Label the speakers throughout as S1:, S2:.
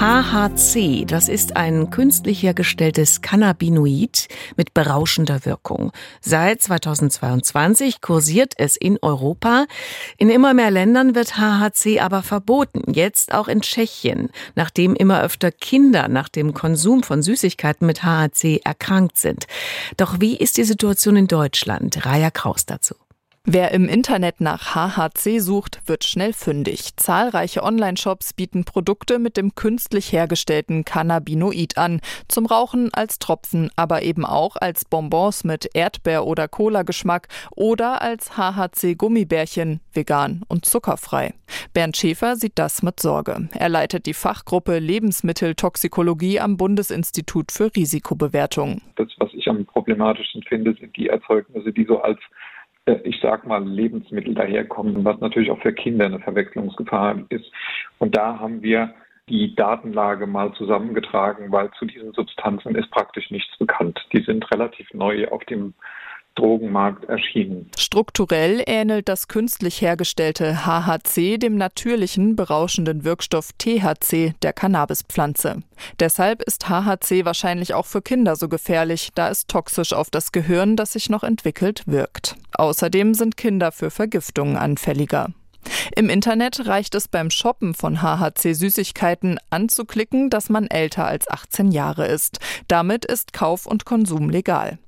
S1: HHC, das ist ein künstlich hergestelltes Cannabinoid mit berauschender Wirkung. Seit 2022 kursiert es in Europa. In immer mehr Ländern wird HHC aber verboten, jetzt auch in Tschechien, nachdem immer öfter Kinder nach dem Konsum von Süßigkeiten mit HHC erkrankt sind. Doch wie ist die Situation in Deutschland? Raya Kraus dazu.
S2: Wer im Internet nach HHC sucht, wird schnell fündig. Zahlreiche Online-Shops bieten Produkte mit dem künstlich hergestellten Cannabinoid an. Zum Rauchen als Tropfen, aber eben auch als Bonbons mit Erdbeer- oder Cola-Geschmack oder als HHC-Gummibärchen, vegan und zuckerfrei. Bernd Schäfer sieht das mit Sorge. Er leitet die Fachgruppe Lebensmitteltoxikologie am Bundesinstitut für Risikobewertung.
S3: Das, was ich am problematischsten finde, sind die Erzeugnisse, die so als ich sag mal, Lebensmittel daherkommen, was natürlich auch für Kinder eine Verwechslungsgefahr ist. Und da haben wir die Datenlage mal zusammengetragen, weil zu diesen Substanzen ist praktisch nichts bekannt. Die sind relativ neu auf dem Drogenmarkt erschienen.
S2: Strukturell ähnelt das künstlich hergestellte HHC dem natürlichen berauschenden Wirkstoff THC der Cannabispflanze. Deshalb ist HHC wahrscheinlich auch für Kinder so gefährlich, da es toxisch auf das Gehirn, das sich noch entwickelt, wirkt. Außerdem sind Kinder für Vergiftungen anfälliger. Im Internet reicht es beim Shoppen von HHC-Süßigkeiten anzuklicken, dass man älter als 18 Jahre ist. Damit ist Kauf und Konsum legal.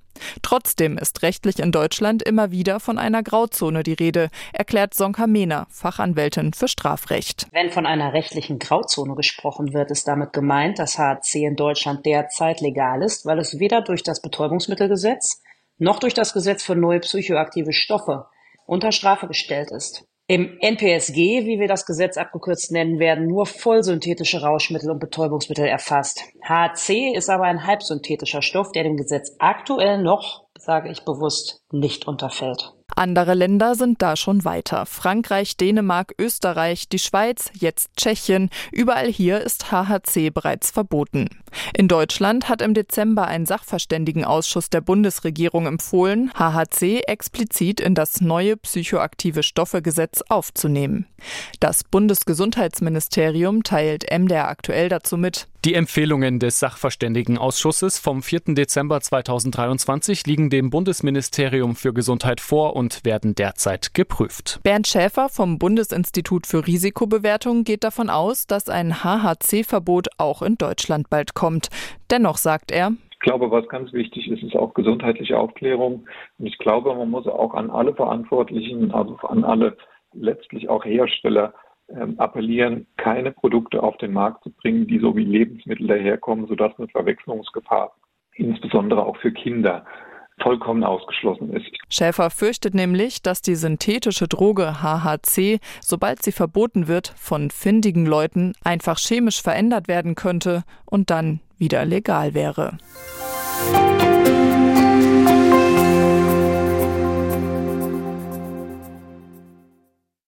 S2: Trotzdem ist rechtlich in Deutschland immer wieder von einer Grauzone die Rede, erklärt Sonka Mehner, Fachanwältin für Strafrecht.
S4: Wenn von einer rechtlichen Grauzone gesprochen wird, ist damit gemeint, dass HC in Deutschland derzeit legal ist, weil es weder durch das Betäubungsmittelgesetz noch durch das Gesetz für neue psychoaktive Stoffe unter Strafe gestellt ist. Im NPSG, wie wir das Gesetz abgekürzt nennen werden, nur vollsynthetische Rauschmittel und Betäubungsmittel erfasst. HC ist aber ein halbsynthetischer Stoff, der dem Gesetz aktuell noch, sage ich bewusst, nicht unterfällt.
S2: Andere Länder sind da schon weiter. Frankreich, Dänemark, Österreich, die Schweiz, jetzt Tschechien. Überall hier ist HHC bereits verboten. In Deutschland hat im Dezember ein Sachverständigenausschuss der Bundesregierung empfohlen, HHC explizit in das neue psychoaktive Stoffegesetz aufzunehmen. Das Bundesgesundheitsministerium teilt MDR aktuell dazu mit.
S5: Die Empfehlungen des Sachverständigenausschusses vom 4. Dezember 2023 liegen dem Bundesministerium für Gesundheit vor und werden derzeit geprüft.
S2: Bernd Schäfer vom Bundesinstitut für Risikobewertung geht davon aus, dass ein HHC-Verbot auch in Deutschland bald kommt. Dennoch sagt er,
S3: ich glaube, was ganz wichtig ist, ist auch gesundheitliche Aufklärung. Und ich glaube, man muss auch an alle Verantwortlichen, also an alle letztlich auch Hersteller ähm, appellieren, keine Produkte auf den Markt zu bringen, die so wie Lebensmittel daherkommen, sodass eine Verwechslungsgefahr insbesondere auch für Kinder vollkommen ausgeschlossen ist.
S2: Schäfer fürchtet nämlich, dass die synthetische Droge HHC, sobald sie verboten wird, von findigen Leuten einfach chemisch verändert werden könnte und dann wieder legal wäre.